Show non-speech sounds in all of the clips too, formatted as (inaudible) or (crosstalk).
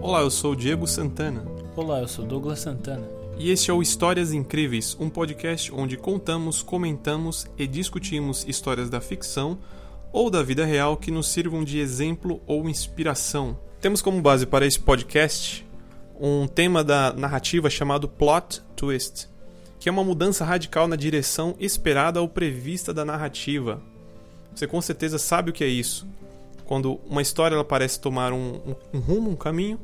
Olá, eu sou Diego Santana. Olá, eu sou Douglas Santana. E este é o Histórias Incríveis, um podcast onde contamos, comentamos e discutimos histórias da ficção ou da vida real que nos sirvam de exemplo ou inspiração. Temos como base para esse podcast um tema da narrativa chamado plot twist, que é uma mudança radical na direção esperada ou prevista da narrativa. Você com certeza sabe o que é isso. Quando uma história ela parece tomar um, um, um rumo, um caminho,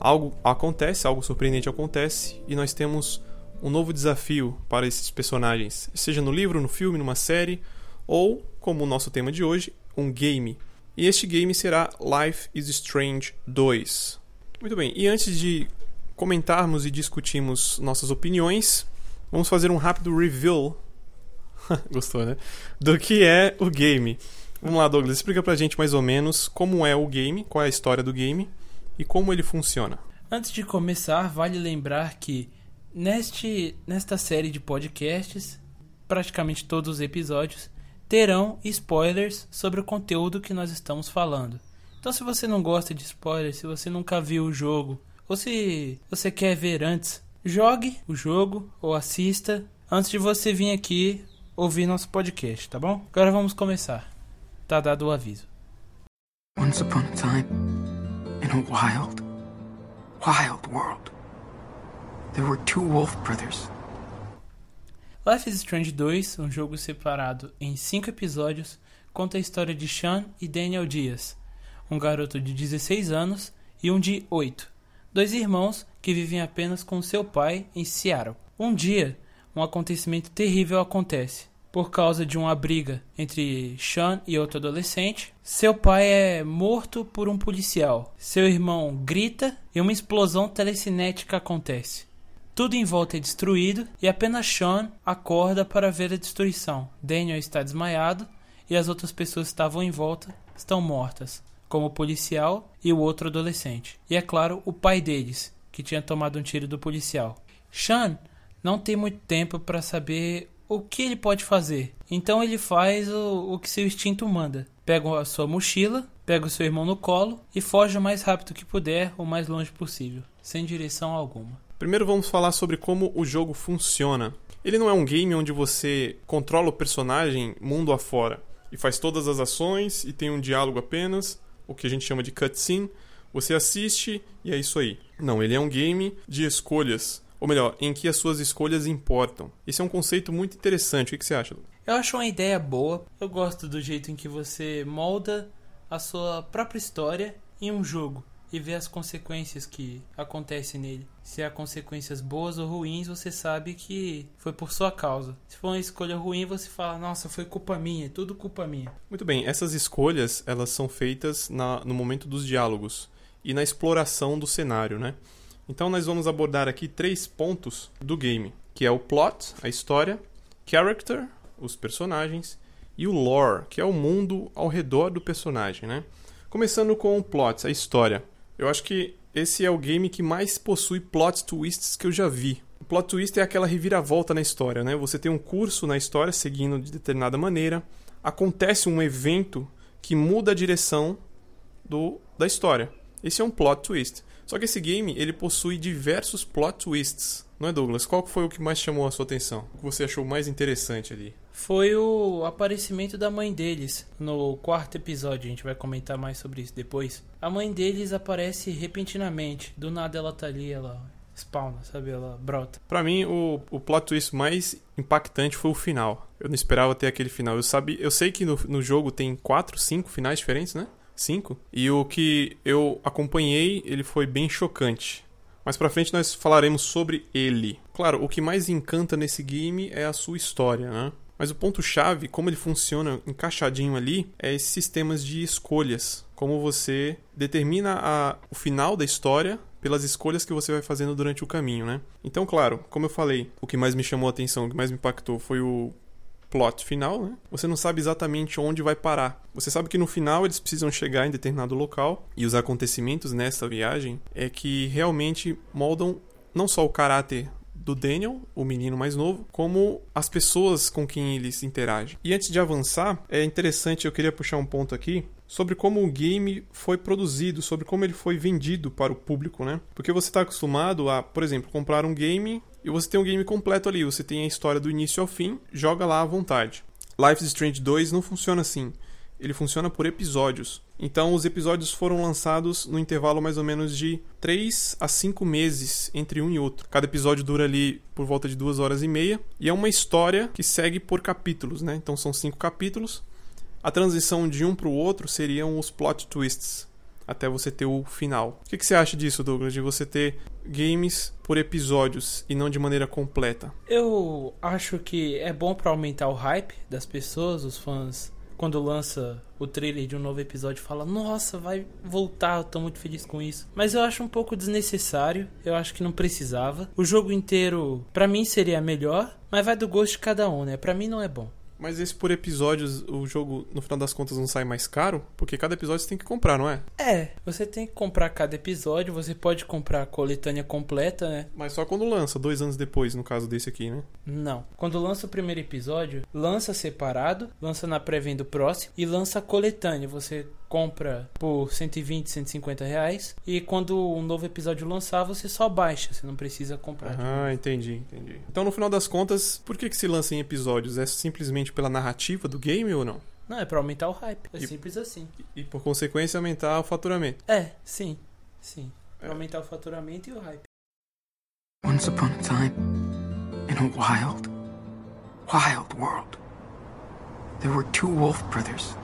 algo acontece, algo surpreendente acontece e nós temos um novo desafio para esses personagens, seja no livro, no filme, numa série ou, como o nosso tema de hoje, um game. E este game será Life is Strange 2. Muito bem, e antes de comentarmos e discutirmos nossas opiniões, vamos fazer um rápido reveal. (laughs) Gostou, né? Do que é o game. Vamos lá, Douglas, explica pra gente mais ou menos como é o game, qual é a história do game e como ele funciona. Antes de começar, vale lembrar que neste, nesta série de podcasts, praticamente todos os episódios terão spoilers sobre o conteúdo que nós estamos falando. Então, se você não gosta de spoilers, se você nunca viu o jogo, ou se você quer ver antes, jogue o jogo ou assista antes de você vir aqui ouvir nosso podcast, tá bom? Agora vamos começar. Tá dado o aviso. Once upon a time, in a wild, wild world, there were two wolf brothers. Life is Strange 2, um jogo separado em 5 episódios, conta a história de Sean e Daniel Dias, um garoto de 16 anos e um de 8, dois irmãos que vivem apenas com seu pai em Seattle. Um dia, um acontecimento terrível acontece. Por causa de uma briga entre Sean e outro adolescente, seu pai é morto por um policial. Seu irmão grita e uma explosão telecinética acontece. Tudo em volta é destruído e apenas Sean acorda para ver a destruição. Daniel está desmaiado e as outras pessoas que estavam em volta estão mortas, como o policial e o outro adolescente. E é claro, o pai deles, que tinha tomado um tiro do policial. Sean não tem muito tempo para saber o que ele pode fazer. Então ele faz o, o que seu instinto manda. Pega a sua mochila, pega o seu irmão no colo e foge o mais rápido que puder, o mais longe possível, sem direção alguma. Primeiro vamos falar sobre como o jogo funciona. Ele não é um game onde você controla o personagem mundo afora e faz todas as ações e tem um diálogo apenas, o que a gente chama de cutscene. Você assiste e é isso aí. Não, ele é um game de escolhas ou melhor, em que as suas escolhas importam. Esse é um conceito muito interessante. O que você acha? Eu acho uma ideia boa. Eu gosto do jeito em que você molda a sua própria história em um jogo e vê as consequências que acontecem nele. Se há consequências boas ou ruins, você sabe que foi por sua causa. Se for uma escolha ruim, você fala: "Nossa, foi culpa minha, é tudo culpa minha". Muito bem, essas escolhas, elas são feitas na, no momento dos diálogos e na exploração do cenário, né? Então nós vamos abordar aqui três pontos do game, que é o plot, a história, character, os personagens, e o lore, que é o mundo ao redor do personagem, né? Começando com o plot, a história. Eu acho que esse é o game que mais possui plot twists que eu já vi. O plot twist é aquela reviravolta na história, né? Você tem um curso na história seguindo de determinada maneira, acontece um evento que muda a direção do, da história. Esse é um plot twist. Só que esse game, ele possui diversos plot twists. Não é, Douglas? Qual foi o que mais chamou a sua atenção? O que você achou mais interessante ali? Foi o aparecimento da mãe deles no quarto episódio. A gente vai comentar mais sobre isso depois. A mãe deles aparece repentinamente. Do nada ela tá ali, ela spawna, sabe? Ela brota. Pra mim, o, o plot twist mais impactante foi o final. Eu não esperava ter aquele final. Eu, sabe, eu sei que no, no jogo tem quatro, cinco finais diferentes, né? Cinco. E o que eu acompanhei, ele foi bem chocante. Mais pra frente nós falaremos sobre ele. Claro, o que mais encanta nesse game é a sua história, né? Mas o ponto-chave, como ele funciona encaixadinho ali, é esses sistemas de escolhas. Como você determina a, o final da história pelas escolhas que você vai fazendo durante o caminho, né? Então, claro, como eu falei, o que mais me chamou a atenção, o que mais me impactou foi o plot final, né? Você não sabe exatamente onde vai parar. Você sabe que no final eles precisam chegar em determinado local e os acontecimentos nessa viagem é que realmente moldam não só o caráter do Daniel, o menino mais novo, como as pessoas com quem eles interagem. E antes de avançar, é interessante, eu queria puxar um ponto aqui sobre como o game foi produzido, sobre como ele foi vendido para o público, né? Porque você está acostumado a, por exemplo, comprar um game e você tem um game completo ali, você tem a história do início ao fim, joga lá à vontade. Life is Strange 2 não funciona assim. Ele funciona por episódios. Então, os episódios foram lançados no intervalo mais ou menos de 3 a 5 meses entre um e outro. Cada episódio dura ali por volta de 2 horas e meia. E é uma história que segue por capítulos, né? Então, são cinco capítulos. A transição de um para o outro seriam os plot twists, até você ter o final. O que, que, você acha disso, Douglas, de você ter games por episódios e não de maneira completa? Eu acho que é bom para aumentar o hype das pessoas, os fãs. Quando lança o trailer de um novo episódio, fala: Nossa, vai voltar, eu tô muito feliz com isso. Mas eu acho um pouco desnecessário, eu acho que não precisava. O jogo inteiro, para mim, seria melhor, mas vai do gosto de cada um, né? Pra mim não é bom. Mas esse por episódios, o jogo, no final das contas, não sai mais caro? Porque cada episódio você tem que comprar, não é? É, você tem que comprar cada episódio, você pode comprar a coletânea completa, né? Mas só quando lança, dois anos depois, no caso desse aqui, né? Não. Quando lança o primeiro episódio, lança separado, lança na pré-venda próximo e lança a coletânea. Você compra por 120, 150 reais. E quando um novo episódio lançar, você só baixa, você não precisa comprar. Ah, entendi, entendi. Então, no final das contas, por que, que se lança em episódios? É simplesmente pela narrativa do game ou não? Não, é pra aumentar o hype. É e, simples assim. E, e, por consequência aumentar o faturamento. É, sim. Sim. Pra é. aumentar o faturamento e o hype. Once upon a time, in a wild, wild world, there were two wolf brothers.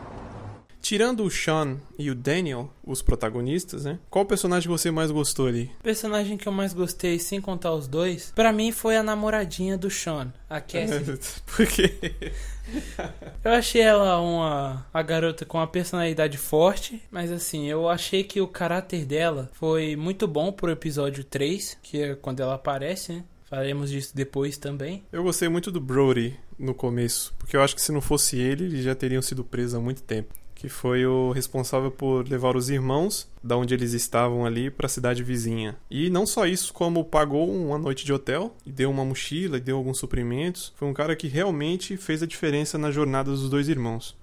Tirando o Sean e o Daniel, os protagonistas, né? Qual personagem você mais gostou ali? O personagem que eu mais gostei, sem contar os dois, para mim foi a namoradinha do Sean, a Cassie. (laughs) Por quê? (laughs) eu achei ela uma a garota com uma personalidade forte, mas assim, eu achei que o caráter dela foi muito bom pro episódio 3, que é quando ela aparece, né? Faremos disso depois também. Eu gostei muito do Brody no começo, porque eu acho que se não fosse ele, eles já teriam sido presos há muito tempo que foi o responsável por levar os irmãos da onde eles estavam ali para a cidade vizinha. E não só isso, como pagou uma noite de hotel e deu uma mochila e deu alguns suprimentos. Foi um cara que realmente fez a diferença na jornada dos dois irmãos.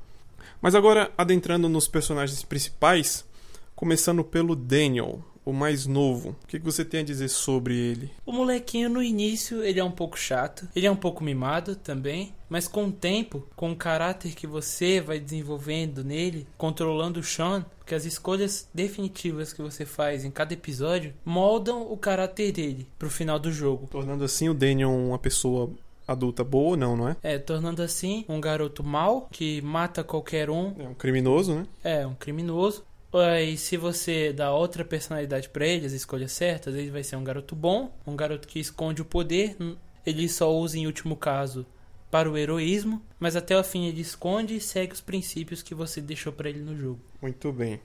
Mas agora adentrando nos personagens principais, começando pelo Daniel, o mais novo. O que você tem a dizer sobre ele? O molequinho no início ele é um pouco chato, ele é um pouco mimado também, mas com o tempo, com o caráter que você vai desenvolvendo nele, controlando o Sean, porque as escolhas definitivas que você faz em cada episódio moldam o caráter dele pro final do jogo. Tornando assim o Daniel uma pessoa adulta boa ou não, não é? É, tornando assim um garoto mau que mata qualquer um. É um criminoso, né? É, um criminoso. E se você dá outra personalidade para ele, as escolhas certas, ele vai ser um garoto bom, um garoto que esconde o poder. Ele só usa, em último caso, para o heroísmo, mas até o fim ele esconde e segue os princípios que você deixou para ele no jogo. Muito bem.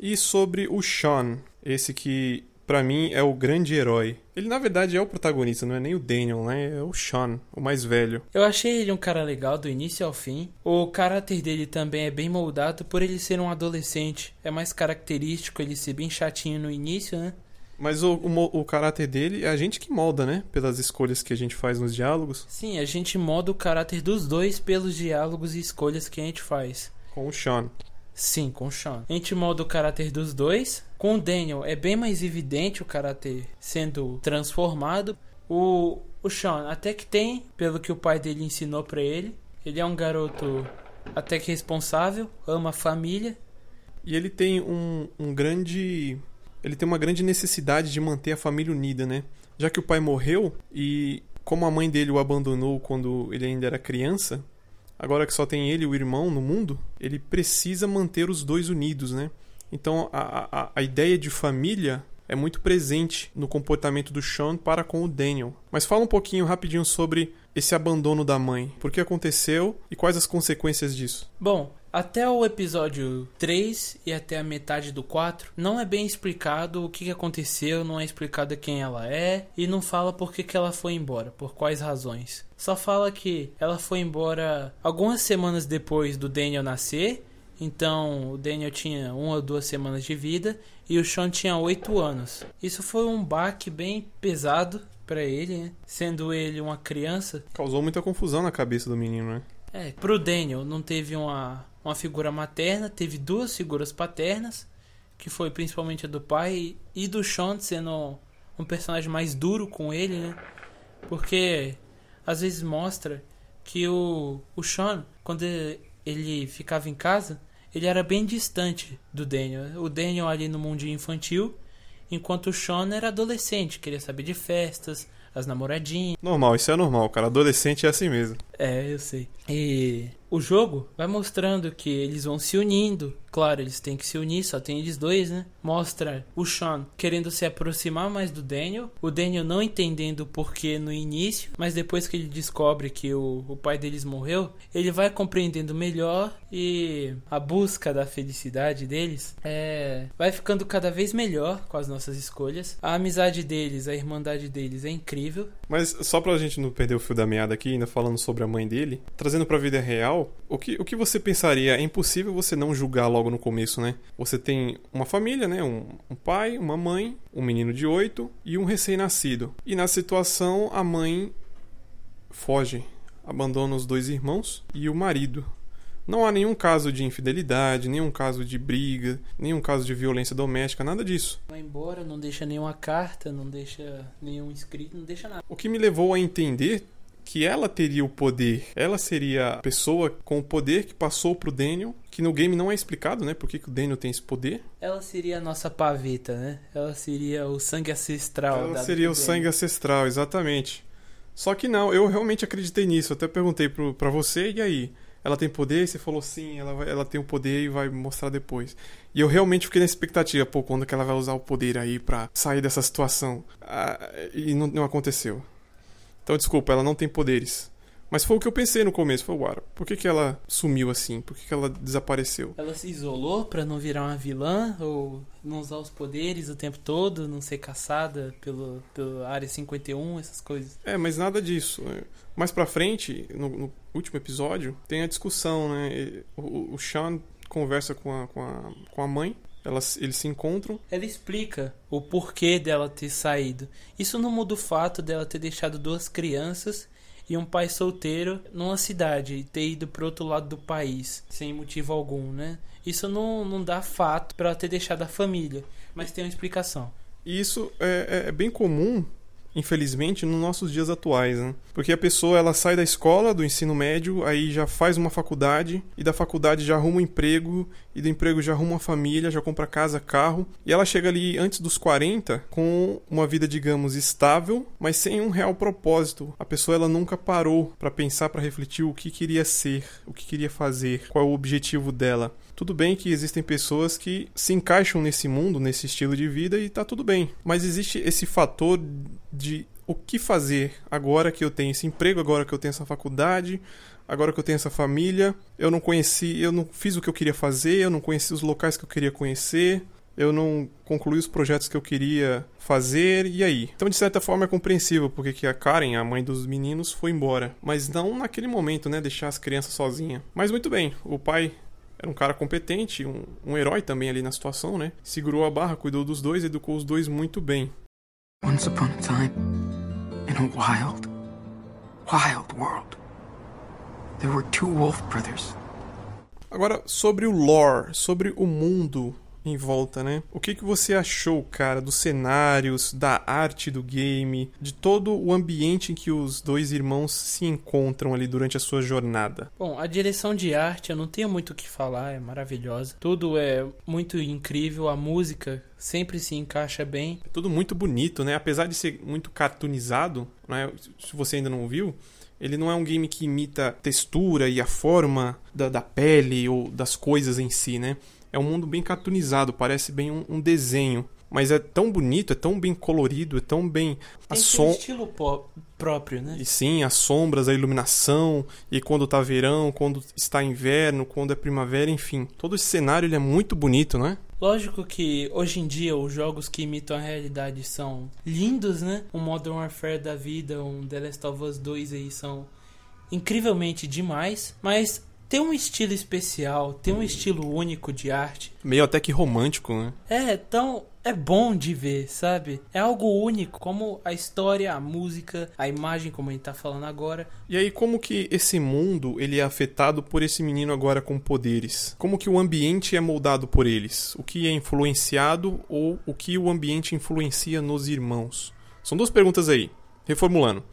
E sobre o Sean, esse que para mim é o grande herói. Ele na verdade é o protagonista, não é nem o Daniel, né? É o Sean, o mais velho. Eu achei ele um cara legal do início ao fim. O caráter dele também é bem moldado por ele ser um adolescente. É mais característico ele ser bem chatinho no início, né? Mas o, o, o, caráter dele é a gente que molda, né? Pelas escolhas que a gente faz nos diálogos. Sim, a gente molda o caráter dos dois pelos diálogos e escolhas que a gente faz. Com o Sean. Sim, com o Sean. A gente molda o caráter dos dois. Com o Daniel é bem mais evidente o caráter sendo transformado. O, o Sean até que tem, pelo que o pai dele ensinou para ele. Ele é um garoto até que responsável, ama a família. E ele tem um, um grande. Ele tem uma grande necessidade de manter a família unida, né? Já que o pai morreu e como a mãe dele o abandonou quando ele ainda era criança, agora que só tem ele e o irmão no mundo, ele precisa manter os dois unidos, né? Então a, a, a ideia de família é muito presente no comportamento do Sean para com o Daniel. Mas fala um pouquinho rapidinho sobre esse abandono da mãe. Por que aconteceu e quais as consequências disso? Bom, até o episódio 3 e até a metade do 4, não é bem explicado o que aconteceu, não é explicado quem ela é e não fala por que, que ela foi embora, por quais razões. Só fala que ela foi embora algumas semanas depois do Daniel nascer, então o Daniel tinha uma ou duas semanas de vida e o Sean tinha oito anos. Isso foi um baque bem pesado pra ele, né? Sendo ele uma criança. Causou muita confusão na cabeça do menino, né? É, pro Daniel não teve uma, uma figura materna, teve duas figuras paternas, que foi principalmente a do pai e do Sean sendo um personagem mais duro com ele, né? Porque às vezes mostra que o, o Sean, quando ele ficava em casa, ele era bem distante do Daniel. O Daniel ali no mundinho infantil, enquanto o Sean era adolescente, queria saber de festas, as namoradinhas. Normal, isso é normal, cara. Adolescente é assim mesmo. É, eu sei. E o jogo vai mostrando que eles vão se unindo. Claro, eles têm que se unir, só tem eles dois, né? Mostra o Sean querendo se aproximar mais do Daniel. O Daniel não entendendo o porquê no início, mas depois que ele descobre que o, o pai deles morreu, ele vai compreendendo melhor e a busca da felicidade deles é, vai ficando cada vez melhor com as nossas escolhas. A amizade deles, a irmandade deles é incrível. Mas só pra gente não perder o fio da meada aqui, ainda falando sobre a mãe dele, trazendo pra vida real, o que, o que você pensaria? É impossível você não julgar logo no começo, né? Você tem uma família, né? Um, um pai, uma mãe, um menino de 8 e um recém-nascido. E na situação, a mãe foge, abandona os dois irmãos e o marido. Não há nenhum caso de infidelidade, nenhum caso de briga, nenhum caso de violência doméstica, nada disso. Vai embora, não deixa nenhuma carta, não deixa nenhum escrito, não deixa nada. O que me levou a entender que ela teria o poder, ela seria a pessoa com o poder que passou pro Daniel, que no game não é explicado, né, por que, que o Daniel tem esse poder. Ela seria a nossa paveta, né? Ela seria o sangue ancestral. Ela seria o sangue ancestral, exatamente. Só que não, eu realmente acreditei nisso. Eu até perguntei pro, pra você, e aí? Ela tem poder? E você falou sim, ela, vai- ela tem o poder e vai mostrar depois. E eu realmente fiquei na expectativa, pô, quando que ela vai usar o poder aí pra sair dessa situação? Ah, e não, não aconteceu. Então, desculpa, ela não tem poderes. Mas foi o que eu pensei no começo. Foi, uara, por que, que ela sumiu assim? Por que, que ela desapareceu? Ela se isolou pra não virar uma vilã ou não usar os poderes o tempo todo, não ser caçada pelo, pelo Área 51, essas coisas. É, mas nada disso. É, Mais pra frente, no, no último episódio, tem a discussão, né? O, o Sean conversa com a, com a, com a mãe, elas, eles se encontram. Ela explica o porquê dela ter saído. Isso não muda o fato dela ter deixado duas crianças e um pai solteiro numa cidade e ter ido pro outro lado do país sem motivo algum, né? Isso não, não dá fato pra ela ter deixado a família, mas tem uma explicação. Isso é, é- é bem comum, infelizmente, nos nossos dias atuais, né? Porque a pessoa ela sai da escola, do ensino médio, aí já faz uma faculdade, e da faculdade já arruma um emprego, e do emprego já arruma uma família, já compra casa, carro, e ela chega ali antes dos 40 com uma vida, digamos, estável, mas sem um real propósito. A pessoa ela nunca parou para pensar, para refletir o que queria ser, o que queria fazer, qual é o objetivo dela. Tudo bem que existem pessoas que se encaixam nesse mundo, nesse estilo de vida e tá tudo bem. Mas existe esse fator de o que fazer agora que eu tenho esse emprego, agora que eu tenho essa faculdade, agora que eu tenho essa família. Eu não conheci, eu não fiz o que eu queria fazer, eu não conheci os locais que eu queria conhecer. Eu não concluí os projetos que eu queria fazer, e aí? Então, de certa forma, é compreensível porque que a Karen, a mãe dos meninos, foi embora. Mas não naquele momento, né? Deixar as crianças sozinhas. Mas muito bem, o pai era um cara competente, um, um herói também ali na situação, né? Segurou a barra, cuidou dos dois, educou os dois muito bem. Once upon a time, in a wild, wild world, there were two wolf brothers. Agora, sobre o lore, sobre o mundo em volta, né? O que, que você achou, cara, dos cenários, da arte do game, de todo o ambiente em que os dois irmãos se encontram ali durante a sua jornada? Bom, a direção de arte eu não tenho muito o que falar, é maravilhosa. Tudo é muito incrível, a música sempre se encaixa bem. É tudo muito bonito, né? Apesar de ser muito cartoonizado, né? Se você ainda não viu, ele não é um game que imita a textura e a forma da, da pele ou das coisas em si, né? É um mundo bem cartoonizado, parece bem um, um desenho. Mas é tão bonito, é tão bem colorido, é tão bem. A Tem som... estilo próprio, né? E sim, as sombras, a iluminação, e quando tá verão, quando está inverno, quando é primavera, enfim. Todo esse cenário ele é muito bonito, né? Lógico que hoje em dia os jogos que imitam a realidade são lindos, né? Um Modern Warfare da vida, um The Last of Us 2 aí são incrivelmente demais, mas tem um estilo especial, tem um estilo único de arte. Meio até que romântico, né? É, então é bom de ver, sabe? É algo único, como a história, a música, a imagem, como a gente tá falando agora. E aí, como que esse mundo ele é afetado por esse menino agora com poderes? Como que o ambiente é moldado por eles? O que é influenciado ou o que o ambiente influencia nos irmãos? São duas perguntas aí. Reformulando.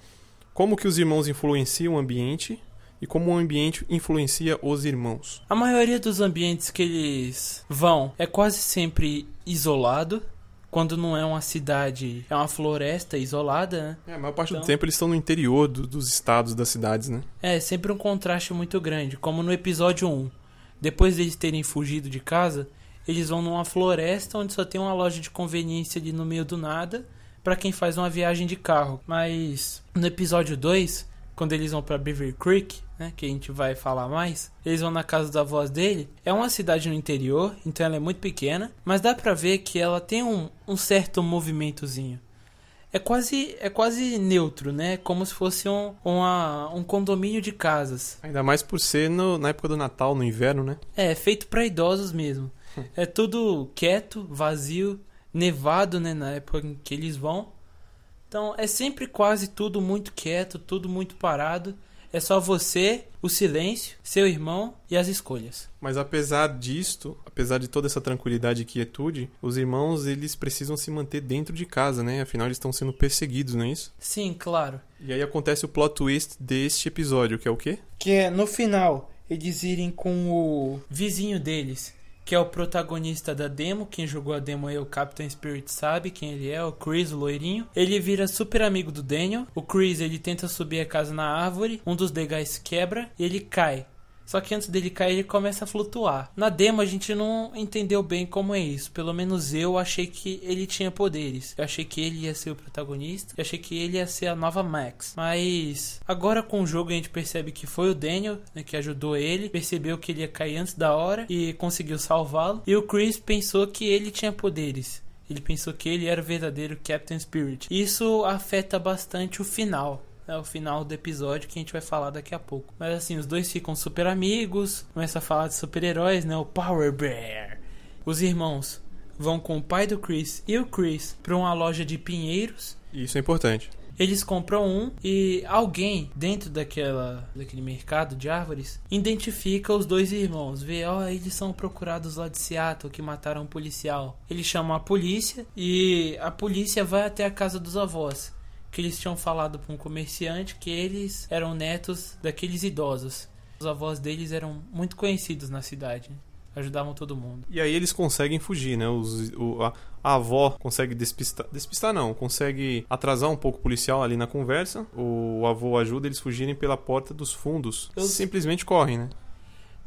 Como que os irmãos influenciam o ambiente e como o ambiente influencia os irmãos? A maioria dos ambientes que eles vão é quase sempre isolado. Quando não é uma cidade, é uma floresta isolada, né? É, a maior parte Então- do tempo eles estão no interior do- dos estados, das cidades, né? É sempre um contraste muito grande, como no episódio 1. Depois deles terem fugido de casa, eles vão numa floresta onde só tem uma loja de conveniência ali no meio do nada pra quem faz uma viagem de carro. Mas no episódio 2, quando eles vão pra Beaver Creek, né, que a gente vai falar mais, eles vão na casa da voz dele. É uma cidade no interior, então ela é muito pequena, mas dá pra ver que ela tem um, um certo movimentozinho. É quase, é quase neutro, né? Como se fosse um, uma, um condomínio de casas. Ainda mais por ser no- na época do Natal, no inverno, né? É, feito pra idosos mesmo. (laughs) É tudo quieto, vazio, nevado, né? Na época em que eles vão. Então é sempre quase tudo muito quieto, tudo muito parado. É só você, o silêncio, seu irmão e as escolhas. Mas apesar disto, apesar de toda essa tranquilidade e quietude, os irmãos eles precisam se manter dentro de casa, né? Afinal eles estão sendo perseguidos, não é isso? Sim, claro. E aí acontece o plot twist deste episódio, que é o quê? Que é no final eles irem com o vizinho deles, que é o protagonista da demo. Quem jogou a demo aí, o Captain Spirit sabe quem ele é, o Chris, o loirinho. Ele vira super amigo do Daniel. O Chris ele tenta subir a casa na árvore, um dos legais quebra e ele cai. Só que antes dele cair, ele começa a flutuar. Na demo, a gente não entendeu bem como é isso. Pelo menos eu achei que ele tinha poderes. Eu achei que ele ia ser o protagonista. Eu achei que ele ia ser a nova Max. Mas agora com o jogo a gente percebe que foi o Daniel né, que ajudou ele. Percebeu que ele ia cair antes da hora e conseguiu salvá-lo. E o Chris pensou que ele tinha poderes. Ele pensou que ele era o verdadeiro Captain Spirit. Isso afeta bastante o final. É o final do episódio que a gente vai falar daqui a pouco. Mas assim, os dois ficam super amigos, começa a falar de super-heróis, né? O Power Bear. Os irmãos vão com o pai do Chris e o Chris para uma loja de pinheiros. Isso é importante. Eles compram um e alguém dentro daquela, daquele mercado de árvores identifica os dois irmãos. Vê, ó, eles são procurados lá de Seattle que mataram um policial. Eles chamam a polícia e a polícia vai até a casa dos avós. Que eles tinham falado para um comerciante que eles eram netos daqueles idosos. Os avós deles eram muito conhecidos na cidade. Ajudavam todo mundo. E aí eles conseguem fugir, né? Os, o- a, a avó consegue despistar. Despistar não, consegue atrasar um pouco o policial ali na conversa. O avô ajuda eles fugirem pela porta dos fundos. Eu- Simplesmente correm, né?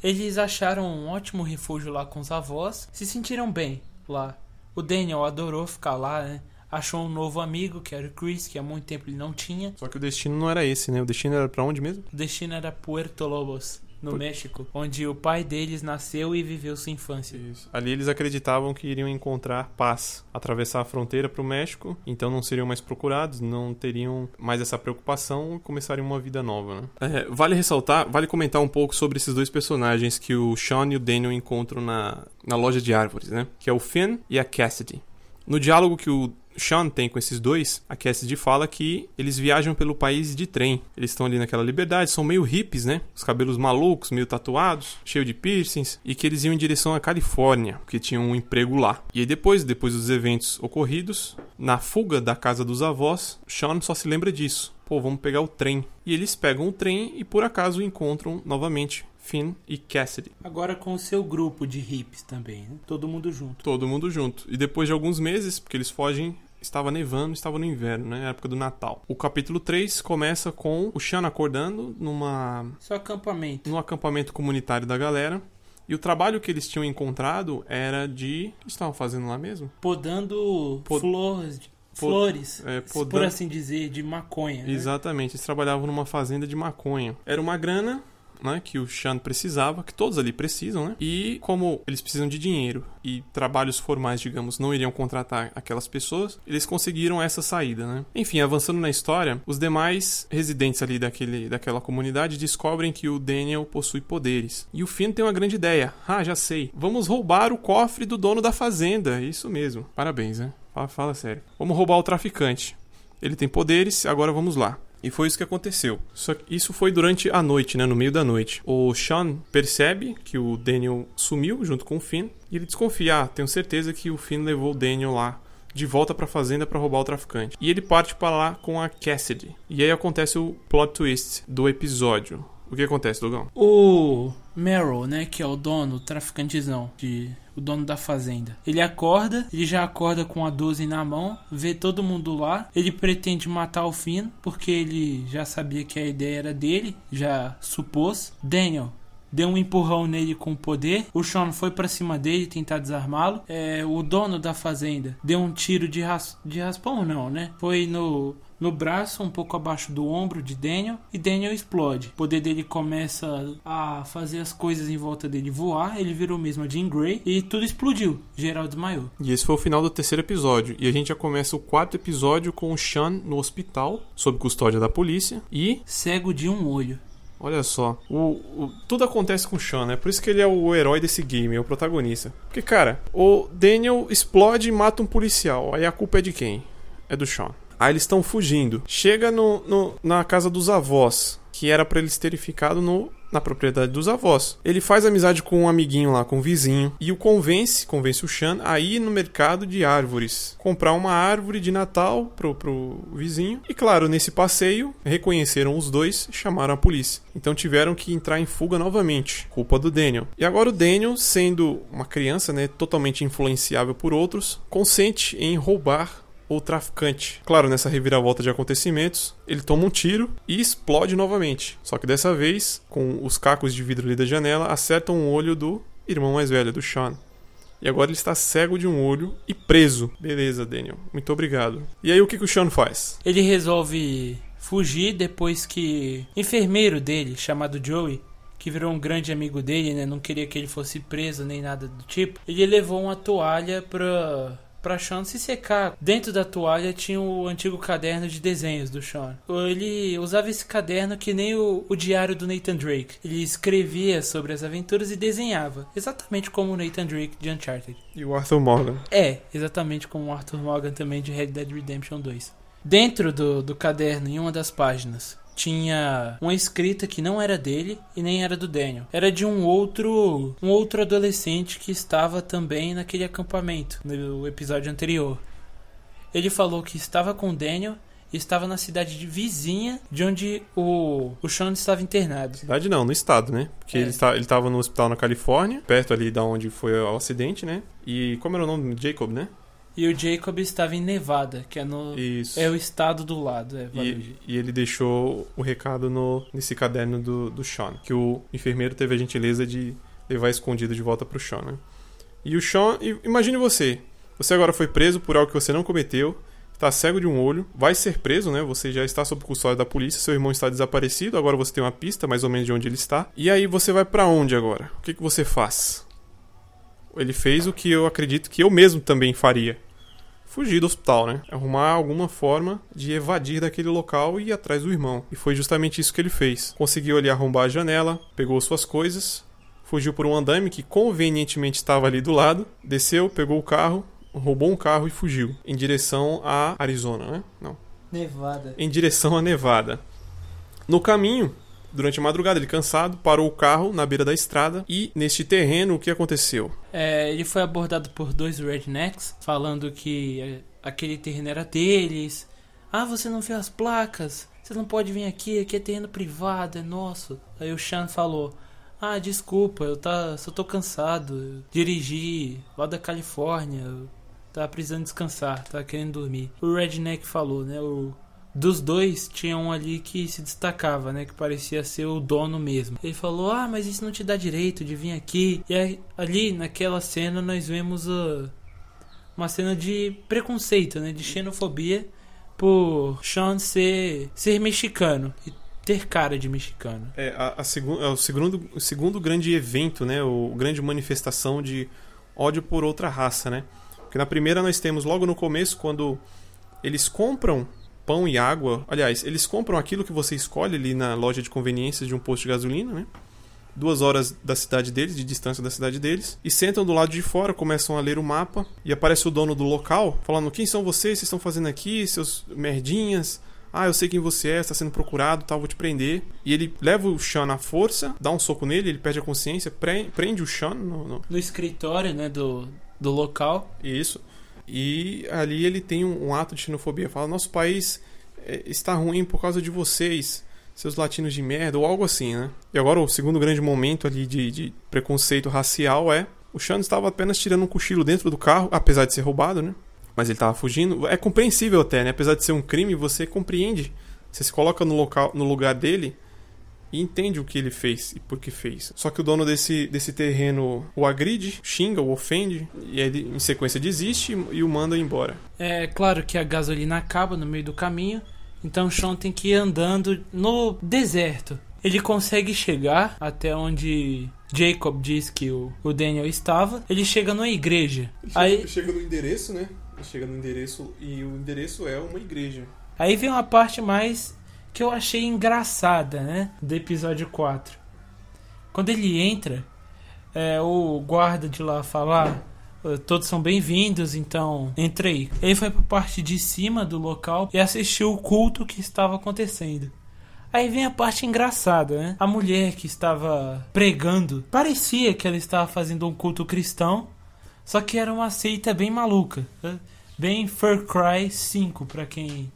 Eles acharam um ótimo refúgio lá com os avós, se sentiram bem lá. O Daniel adorou ficar lá, né? Achou um novo amigo, que era o Chris, que há muito tempo ele não tinha. Só que o destino não era esse, né? O destino era pra onde mesmo? O destino era Puerto Lobos, no Pu- México, onde o pai deles nasceu e viveu sua infância. Isso. Ali eles acreditavam que iriam encontrar paz, atravessar a fronteira para o México, então não seriam mais procurados, não teriam mais essa preocupação e começariam uma vida nova. Né? É, vale ressaltar, vale comentar um pouco sobre esses dois personagens que o Sean e o Daniel encontram na, na loja de árvores, né? Que é o Finn e a Cassidy. No diálogo que o Sean tem com esses dois, a Cassidy fala que eles viajam pelo país de trem. Eles estão ali naquela liberdade, são meio hippies, né? Os cabelos malucos, meio tatuados, cheio de piercings, e que eles iam em direção à Califórnia, porque tinham um emprego lá. E aí depois, depois dos eventos ocorridos, na fuga da casa dos avós, Sean só se lembra disso. Pô, vamos pegar o trem. E eles pegam o trem e por acaso encontram novamente Finn e Cassidy. Agora com o seu grupo de hips também, né? Todo mundo junto. Todo mundo junto. E depois de alguns meses, porque eles fogem, estava nevando, estava no inverno, né? Na época do Natal. O capítulo 3 começa com o Sean acordando numa, Só acampamento. num acampamento comunitário da galera. E o trabalho que eles tinham encontrado era de. O que estavam fazendo lá mesmo? Podando Pod- flores, pod- flores, é, por podando- assim dizer, de maconha. né? Exatamente, eles trabalhavam numa fazenda de maconha. Era uma grana né, que o Sean precisava, que todos ali precisam, né? E como eles precisam de dinheiro e trabalhos formais, digamos, não iriam contratar aquelas pessoas, eles conseguiram essa saída, né? Enfim, avançando na história, os demais residentes ali daquele, daquela comunidade descobrem que o Daniel possui poderes. E o Finn tem uma grande ideia. Ah, já sei. Vamos roubar o cofre do dono da fazenda. Isso mesmo. Parabéns, né? Fala, fala sério. Vamos roubar o traficante. Ele tem poderes, agora vamos lá. E foi isso que aconteceu. Só que isso foi durante a noite, né? No meio da noite. O Sean percebe que o Daniel sumiu junto com o Finn. E ele desconfia. Ah, tenho certeza que o Finn levou o Daniel lá de volta para a fazenda para roubar o traficante. E ele parte para lá com a Cassidy. E aí acontece o plot twist do episódio. O que acontece, Dogão? O Meryl, né, que é o dono, o traficantezão, de, o dono da fazenda. Ele acorda, ele já acorda com a 12 na mão, vê todo mundo lá. Ele pretende matar o Finn, porque ele já sabia que a ideia era dele, já supôs. Daniel deu um empurrão nele com poder. O Sean foi para cima dele tentar desarmá-lo. É, o dono da fazenda deu um tiro de, ras de raspão, não, né? Foi no no braço, um pouco abaixo do ombro de Daniel, e Daniel explode. O poder dele começa a fazer as coisas em volta dele voar, ele virou mesmo a Jean Grey e tudo explodiu. Geral desmaiou. E esse foi o final do terceiro episódio. E a gente já começa o quarto episódio com o Sean no hospital, sob custódia da polícia, e. Cego de um olho. Olha só, o, o, tudo acontece com o Sean, né? Por isso que ele é o herói desse game, é o protagonista. Porque, cara, o Daniel explode e mata um policial. Aí a culpa é de quem? É do Sean. Aí eles estão fugindo. Chega no, no, na casa dos avós, que era para eles terem ficado no, na propriedade dos avós. Ele faz amizade com um amiguinho lá, com um vizinho, e o convence, convence o Chan a ir no mercado de árvores, comprar uma árvore de Natal pro, pro vizinho. E claro, nesse passeio, reconheceram os dois e chamaram a polícia. Então tiveram que entrar em fuga novamente, culpa do Daniel. E agora o Daniel, sendo uma criança, né, totalmente influenciável por outros, consente em roubar o traficante. Claro, nessa reviravolta de acontecimentos, ele toma um tiro e explode novamente. Só que dessa vez, com os cacos de vidro ali da janela, acertam o olho do irmão mais velho, do Sean. E agora ele está cego de um olho e preso. Beleza, Daniel. Muito obrigado. E aí o que, que o Sean faz? Ele resolve fugir depois que o enfermeiro dele, chamado Joey, que virou um grande amigo dele, né? Não queria que ele fosse preso nem nada do tipo. Ele levou uma toalha pra para Sean se secar. Dentro da toalha tinha o antigo caderno de desenhos do Sean. Ele usava esse caderno que nem o, o diário do Nathan Drake. Ele escrevia sobre as aventuras e desenhava, exatamente como o Nathan Drake de Uncharted. E o Arthur Morgan. É, exatamente como o Arthur Morgan também de Red Dead Redemption 2. Dentro do, do caderno, em uma das páginas, tinha uma escrita que não era dele e nem era do Daniel. Era de um outro, um outro adolescente que estava também naquele acampamento no episódio anterior. Ele falou que estava com o Daniel e estava na cidade de vizinha de onde o, o Sean estava internado. Cidade não, no estado, né? Porque é. ele, ele estava no hospital na Califórnia, perto ali da onde foi o acidente, né? E como era o nome? Jacob, né? E o Jacob estava em Nevada, que é no Isso. é o estado do lado. É, e, e, ele deixou o recado no, nesse caderno do, do Sean, que o enfermeiro teve a gentileza de levar escondido de volta pro Sean, né? E o Sean, imagine você, você agora foi preso por algo que você não cometeu, está cego de um olho, vai ser preso, né? Você já está sob custódia da polícia, seu irmão está desaparecido, agora você tem uma pista mais ou menos de onde ele está. E aí você vai para onde agora? O que, que você faz? Ele fez o que eu acredito que eu mesmo também faria fugir do hospital, né? Arrumar alguma forma de evadir daquele local e ir atrás do irmão. E foi justamente isso que ele fez. Conseguiu ali arrombar a janela, pegou suas coisas, fugiu por um andame que convenientemente estava ali do lado, desceu, pegou o carro, roubou um carro e fugiu em direção a Arizona, né? Não. Nevada. Em direção a Nevada. No caminho, Durante a madrugada, ele cansado, parou o carro na beira da estrada e neste terreno o que aconteceu? É, ele foi abordado por dois rednecks falando que é, aquele terreno era deles. Ah, você não viu as placas? Você não pode vir aqui, aqui é terreno privado, é nosso. Aí o Sean falou: Ah, desculpa, eu tá, só tô cansado. Dirigi lá da Califórnia, tava precisando descansar, tava querendo dormir. O redneck falou, né? O dos dois tinha um ali que se destacava, né? Que parecia ser o dono mesmo. Ele falou: Ah, mas isso não te dá direito de vir aqui. E aí, ali naquela cena nós vemos uh, uma cena de preconceito, né? De xenofobia por Sean ser, ser mexicano. E ter cara de mexicano. É, a, a segu, é o, segundo, o segundo grande evento, né? O grande manifestação de ódio por outra raça, né? Porque na primeira nós temos logo no começo, quando eles compram pão e água. Aliás, eles compram aquilo que você escolhe ali na loja de conveniências de um posto de gasolina, né? Duas horas da cidade deles, de distância da cidade deles, e sentam do lado de fora, começam a ler o mapa, e aparece o dono do local, falando: Quem são vocês? Vocês estão fazendo aqui? Seus merdinhas? Ah, eu sei quem você é, está sendo procurado, tal, vou te prender. E ele leva o Sean à força, dá um soco nele, ele perde a consciência, prende o Sean no, no... no escritório, né, do, do local. Isso. E ali ele tem um, um ato de xenofobia. Fala: Nosso país é, está ruim por causa de vocês, seus latinos de merda, ou algo assim, né? E agora o segundo grande momento ali de, de preconceito racial é. O Sean estava apenas tirando um cochilo dentro do carro, apesar de ser roubado, né? Mas ele estava fugindo. É compreensível até, né? Apesar de ser um crime, você compreende. Você se coloca no, local, no lugar dele e entende o que ele fez e por que fez. Só que o dono desse, desse terreno o agride, xinga, o ofende, e ele em sequência desiste e o manda embora. É claro que a gasolina acaba no meio do caminho, então o Sean tem que ir andando no deserto. Ele consegue chegar até onde Jacob diz que o, o Daniel estava. Ele chega numa igreja. Ele Aí chega, chega no endereço, né? Ele chega no endereço e o endereço é uma igreja. Aí vem uma parte mais que eu achei engraçada, né? Do episódio 4. Quando ele entra, é, o guarda de lá fala: ah, todos são bem-vindos, então entre aí. Ele foi pra parte de cima do local e assistiu o culto que estava acontecendo. Aí vem a parte engraçada, né? A mulher que estava pregando parecia que ela estava fazendo um culto cristão, só que era uma seita bem maluca. Né? Bem Far Cry 5, para quem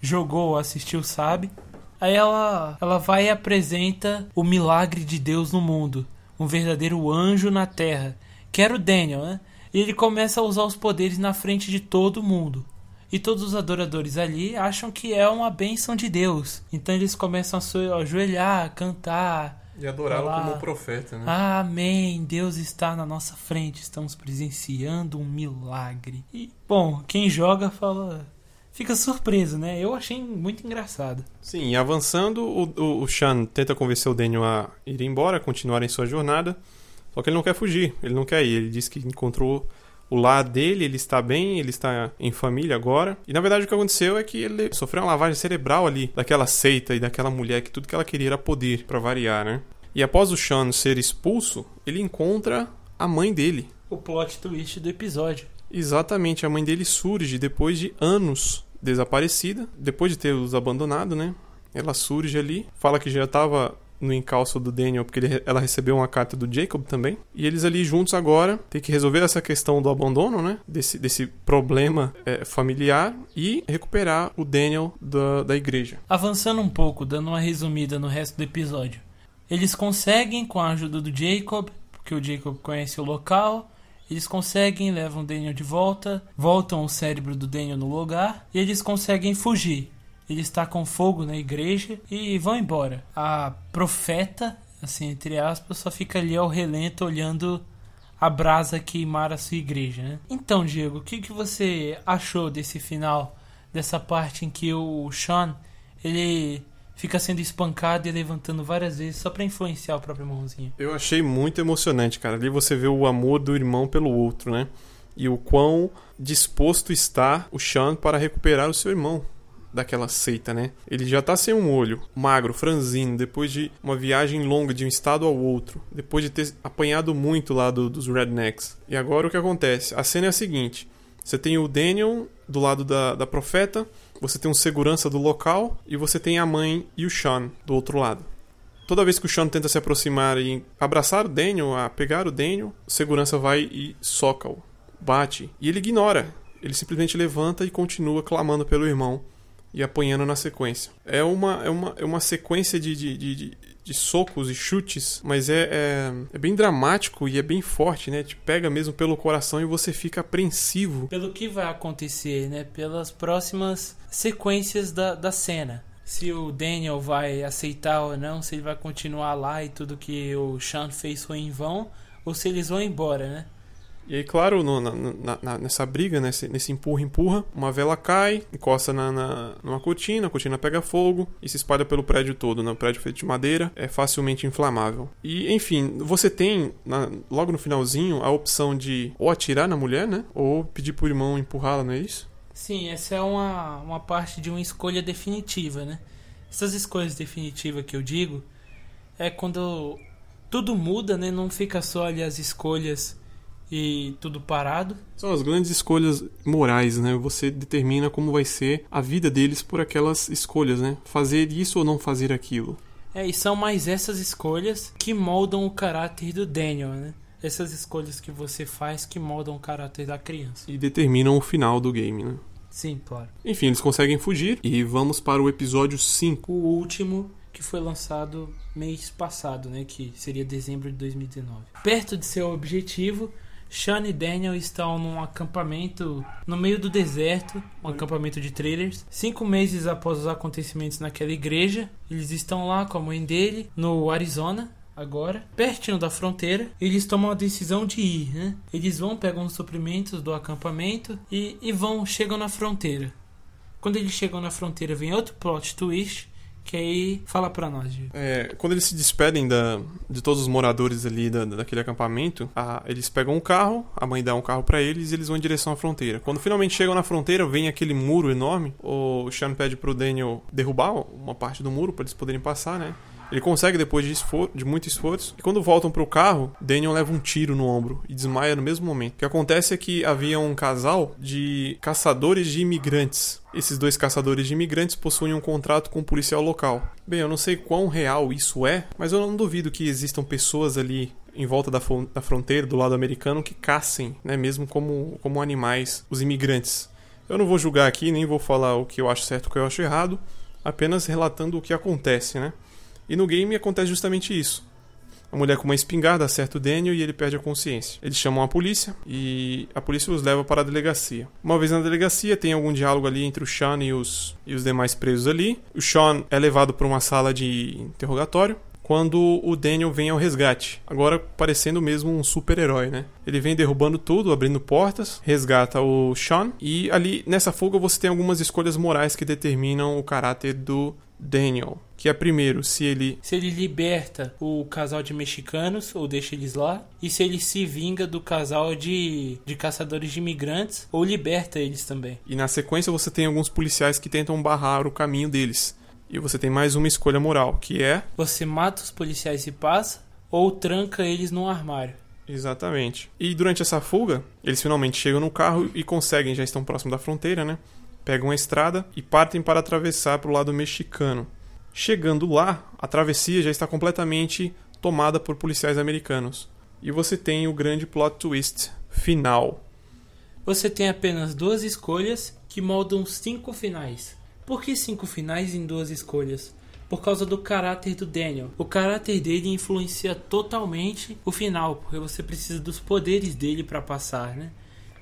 jogou ou assistiu sabe. Aí ela, ela vai e apresenta o milagre de Deus no mundo, um verdadeiro anjo na terra, que era o Daniel, né? E ele começa a usar os poderes na frente de todo mundo. E todos os adoradores ali acham que é uma bênção de Deus. Então eles começam a se ajoelhar, cantar. E adorá-lo como profeta, né? Amém, Deus está na nossa frente, estamos presenciando um milagre. E, bom, quem joga fala, fica surpreso, né? Eu achei muito engraçado. Sim, e avançando, o, o, o Sean tenta convencer o Daniel a ir embora, continuar em sua jornada. Só que ele não quer fugir, ele não quer ir. Ele diz que encontrou o lar dele, ele está bem, ele está em família agora. E na verdade o que aconteceu é que ele sofreu uma lavagem cerebral ali daquela seita e daquela mulher que tudo que ela queria era poder, para variar, né? E após o Sean ser expulso, ele encontra a mãe dele. O plot twist do episódio. Exatamente, a mãe dele surge depois de anos desaparecida, depois de ter os abandonado, né? Ela surge ali, fala que já estava no encalço do Daniel, porque ele, ela recebeu uma carta do Jacob também. E eles ali juntos agora têm que resolver essa questão do abandono, né? Desse, desse problema é, familiar e recuperar o Daniel da, da igreja. Avançando um pouco, dando uma resumida no resto do episódio. Eles conseguem, com a ajuda do Jacob, porque o Jacob conhece o local, eles conseguem, levam o Daniel de volta, voltam o cérebro do Daniel no lugar e eles conseguem fugir ele está com fogo na igreja e vão embora. A profeta, assim, entre aspas, só fica ali ao relento olhando a brasa queimar a sua igreja. Né? Então, Diego, o que, que você achou desse final, dessa parte em que o Sean ele fica sendo espancado e levantando várias vezes só para influenciar o próprio irmãozinho? Eu achei muito emocionante, cara. Ali você vê o amor do irmão pelo outro, né? E o quão disposto está o Sean para recuperar o seu irmão daquela seita, né? Ele já tá sem um olho, magro, franzino, depois de uma viagem longa de um estado ao outro, depois de ter apanhado muito lá do, dos rednecks. E agora o que acontece? A cena é a seguinte: você tem o Daniel do lado da, da profeta, você tem um segurança do local e você tem a mãe e o Sean do outro lado. Toda vez que o Sean tenta se aproximar e abraçar o Daniel, a pegar o Daniel, o segurança vai e soca-o, bate. E ele ignora. Ele simplesmente levanta e continua clamando pelo irmão e apanhando na sequência. É uma, é uma, é uma sequência de, de, de, de socos e chutes, mas é, é, é, bem dramático e é bem forte, né? Te pega mesmo pelo coração e você fica apreensivo. Pelo que vai acontecer, né? Pelas próximas sequências da, da cena. Se o Daniel vai aceitar ou não, se ele vai continuar lá e tudo que o Sean fez foi em vão, ou se eles vão embora, né? E aí, claro, no, na, na, nessa briga, nesse, nesse empurra-empurra, uma vela cai, encosta na, na, numa cortina, a cortina pega fogo e se espalha pelo prédio todo. Né? O prédio feito de madeira é facilmente inflamável. E, enfim, você tem, logo no finalzinho, a opção de ou atirar na mulher, né? Ou pedir pro irmão empurrá-la, não é isso? Sim, essa é uma, uma parte de uma escolha definitiva, né? Essas escolhas definitivas que eu digo é quando tudo muda, né? Não fica só ali as escolhas e tudo parado. São as grandes escolhas morais, né? Você determina como vai ser a vida deles por aquelas escolhas, né? Fazer isso ou não fazer aquilo. É, e são mais essas escolhas que moldam o caráter do Daniel, né? Essas escolhas que você faz que moldam o caráter da criança. E determinam o final do game, né? Sim, claro. Enfim, eles conseguem fugir e vamos para o episódio 5. O último que foi lançado mês passado, né, que seria dezembro de 2019. Perto de seu objetivo, Sean e Daniel estão num acampamento no meio do deserto, um acampamento de trailers. Cinco meses após os acontecimentos naquela igreja, eles estão lá com a mãe dele, no Arizona, agora, pertinho da fronteira, eles tomam a decisão de ir, né? Eles vão, pegam os suprimentos do acampamento e, e vão, chegam na fronteira. Quando eles chegam na fronteira, vem outro plot twist que aí fala pra nós. É, quando eles se despedem da, de todos os moradores ali da, daquele acampamento, a, eles pegam um carro, a mãe dá um carro para eles e eles vão em direção à fronteira. Quando finalmente chegam na fronteira, vem aquele muro enorme. O Sean pede pro Daniel derrubar uma parte do muro para eles poderem passar, né? Ele consegue depois de, de muito esforço. E quando voltam para o carro, Daniel leva um tiro no ombro e desmaia no mesmo momento. O que acontece é que havia um casal de caçadores de imigrantes. Esses dois caçadores de imigrantes possuem um contrato com o um policial local. Bem, eu não sei quão real isso é, mas eu não duvido que existam pessoas ali em volta da, da fronteira, do lado americano, que caçem, né, mesmo como, como animais, os imigrantes. Eu não vou julgar aqui, nem vou falar o que eu acho certo e o que eu acho errado, apenas relatando o que acontece, né? E no game acontece justamente isso. A mulher com uma espingarda acerta o Daniel e ele perde a consciência. Eles chamam a polícia e a polícia os leva para a delegacia. Uma vez na delegacia, tem algum diálogo ali entre o Sean e os, e os demais presos ali. O Sean é levado para uma sala de interrogatório quando o Daniel vem ao resgate. Agora parecendo mesmo um super-herói, né? Ele vem derrubando tudo, abrindo portas, resgata o Sean e ali nessa fuga você tem algumas escolhas morais que determinam o caráter do Daniel. Que é primeiro, se ele. Se ele liberta o casal de mexicanos ou deixa eles lá. E se ele se vinga do casal de, de caçadores de imigrantes ou liberta eles também. E na sequência você tem alguns policiais que tentam barrar o caminho deles. E você tem mais uma escolha moral, que é. Você mata os policiais e passa, ou tranca eles num armário. Exatamente. E durante essa fuga, eles finalmente chegam no carro e conseguem, já estão próximo da fronteira, né? pegam a estrada e partem para atravessar para o lado mexicano. Chegando lá, a travessia já está completamente tomada por policiais americanos. E você tem o grande plot twist final. Você tem apenas duas escolhas que moldam cinco finais. Por que cinco finais em duas escolhas? Por causa do caráter do Daniel. O caráter dele influencia totalmente o final, porque você precisa dos poderes dele para passar, né?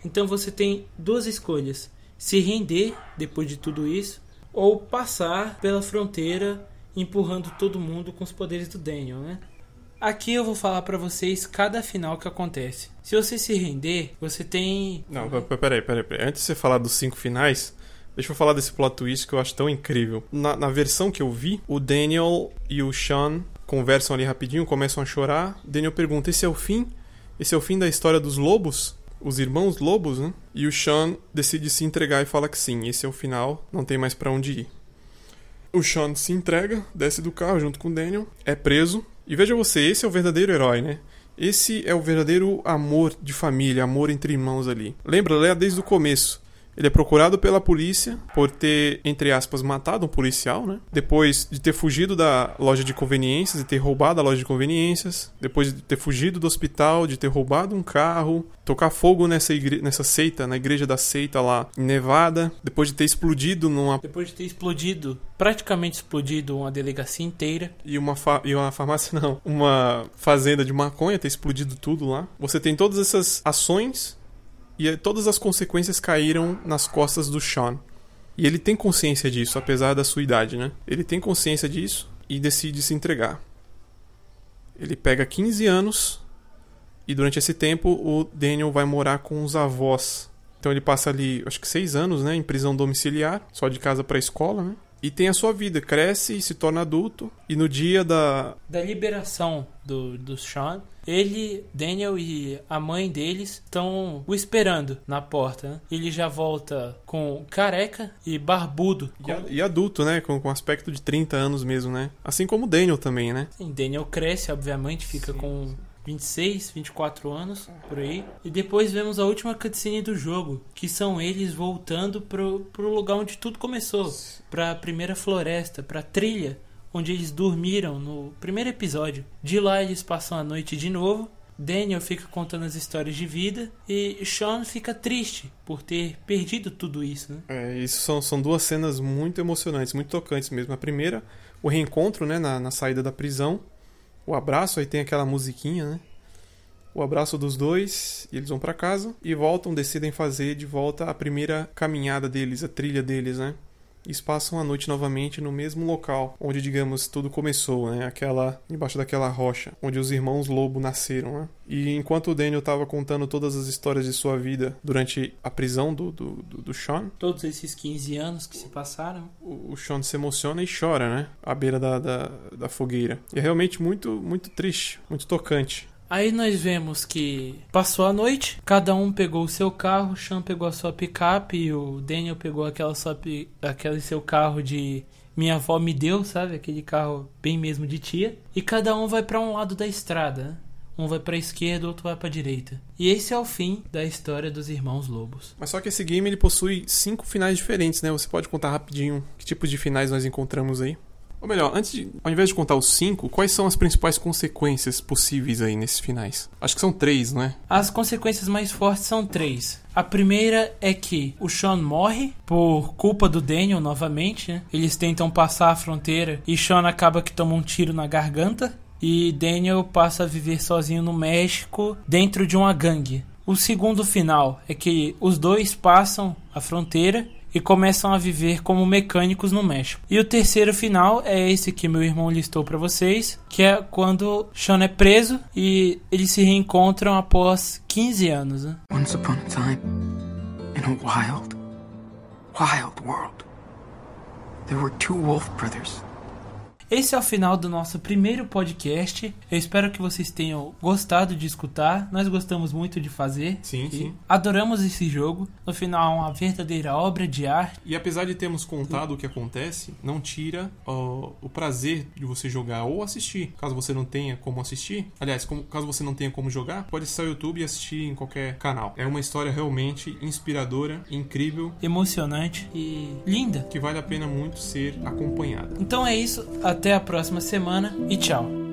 Então você tem duas escolhas se render depois de tudo isso ou passar pela fronteira empurrando todo mundo com os poderes do Daniel, né? Aqui eu vou falar para vocês cada final que acontece. Se você se render, você tem. Não, peraí, peraí, peraí. Antes de você falar dos cinco finais, deixa eu falar desse plot twist que eu acho tão incrível. Na, na versão que eu vi, o Daniel e o Sean conversam ali rapidinho, começam a chorar. Daniel pergunta: Esse é o fim? Esse é o fim da história dos lobos? Os irmãos lobos, né? E o Sean decide se entregar e fala que sim, esse é o final, não tem mais para onde ir. O Sean se entrega, desce do carro junto com o Daniel, é preso. E veja você, esse é o verdadeiro herói, né? Esse é o verdadeiro amor de família, amor entre irmãos ali. Lembra, lê desde o começo. Ele é procurado pela polícia por ter, entre aspas, matado um policial, né? Depois de ter fugido da loja de conveniências e ter roubado a loja de conveniências. Depois de ter fugido do hospital, de ter roubado um carro. Tocar fogo nessa, igre... nessa seita, na igreja da seita lá em Nevada. Depois de ter explodido numa. Depois de ter explodido, praticamente explodido uma delegacia inteira. E uma, fa... e uma farmácia, (laughs) não. Uma fazenda de maconha, ter explodido tudo lá. Você tem todas essas ações e todas as consequências caíram nas costas do Sean. E ele tem consciência disso, apesar da sua idade, né? Ele tem consciência disso e decide se entregar. Ele pega 15 anos E durante esse tempo, o Daniel vai morar com os avós. Então ele passa ali, acho que seis anos, né, em prisão domiciliar, só de casa para escola, né? E tem a sua vida, cresce, se torna adulto. E no dia da. Da liberação do, do Sean, ele, Daniel e a mãe deles estão o esperando na porta. Né? Ele já volta com careca e barbudo. E, e adulto, né? Com, com aspecto de 30 anos mesmo, né? Assim como o Daniel também, né? Sim, Daniel cresce, obviamente, fica Sim. com 26, 24 anos, por aí. E depois vemos a última cutscene do jogo, que são eles voltando pro, pro lugar onde tudo começou. Pra primeira floresta, pra trilha, onde eles dormiram no primeiro episódio. De lá eles passam a noite de novo. Daniel fica contando as histórias de vida e Sean fica triste por ter perdido tudo isso, né? É, isso são, são duas cenas muito emocionantes, muito tocantes mesmo. A primeira, o reencontro, né, na, na saída da prisão. O abraço, aí tem aquela musiquinha, né? O abraço dos dois, eles vão pra casa e voltam, decidem fazer de volta a primeira caminhada deles, a trilha deles, né? Eles passam a noite novamente no mesmo local onde, digamos, tudo começou, né? Aquela embaixo daquela rocha onde os irmãos Lobo nasceram, né? E enquanto o Daniel estava contando todas as histórias de sua vida durante a prisão do, do, do, do Sean, Todos esses 15 anos que se passaram. o o Sean se emociona e chora, né? À beira da, da, da fogueira. E é realmente muito, muito triste, muito tocante. Aí nós vemos que passou a noite, cada um pegou o seu carro, o Sean pegou a sua picape e o Daniel pegou aquela sua, aquele seu carro de minha avó me deu, sabe? Aquele carro bem mesmo de tia. E cada um vai pra um lado da estrada. né? Um vai pra esquerda, outro vai pra direita. E esse é o fim da história dos irmãos Lobos. Mas só que esse game ele possui cinco finais diferentes, né? Você pode contar rapidinho que tipos de finais nós encontramos aí? Ou melhor, antes de, ao invés de contar os cinco, quais são as principais consequências possíveis aí nesses finais? Acho que são três, não é? As consequências mais fortes são três. A primeira é que o Sean morre por culpa do Daniel novamente. né? Eles tentam passar a fronteira e Sean acaba que toma um tiro na garganta. E Daniel passa a viver sozinho no México dentro de uma gangue. O segundo final é que os dois passam a fronteira e começam a viver como mecânicos no México. E o terceiro final é esse que meu irmão listou pra vocês, que é quando Sean é preso e eles se reencontram após 15 anos. Né? Once upon a time, in a wild, wild world, there were two wolf brothers. Esse é o final do nosso primeiro podcast. Eu espero que vocês tenham gostado de escutar. Nós gostamos muito de fazer. Sim, sim. Adoramos esse jogo. No final, é uma verdadeira obra de arte. E apesar de termos contado o que acontece, não tira ó, o prazer de você jogar ou assistir. Caso você não tenha como assistir, aliás, como- caso você não tenha como jogar, pode acessar o YouTube e assistir em qualquer canal. É uma história realmente inspiradora, incrível, Emocionante e linda. que vale a pena muito ser acompanhada. Então é isso. Até a próxima semana e tchau.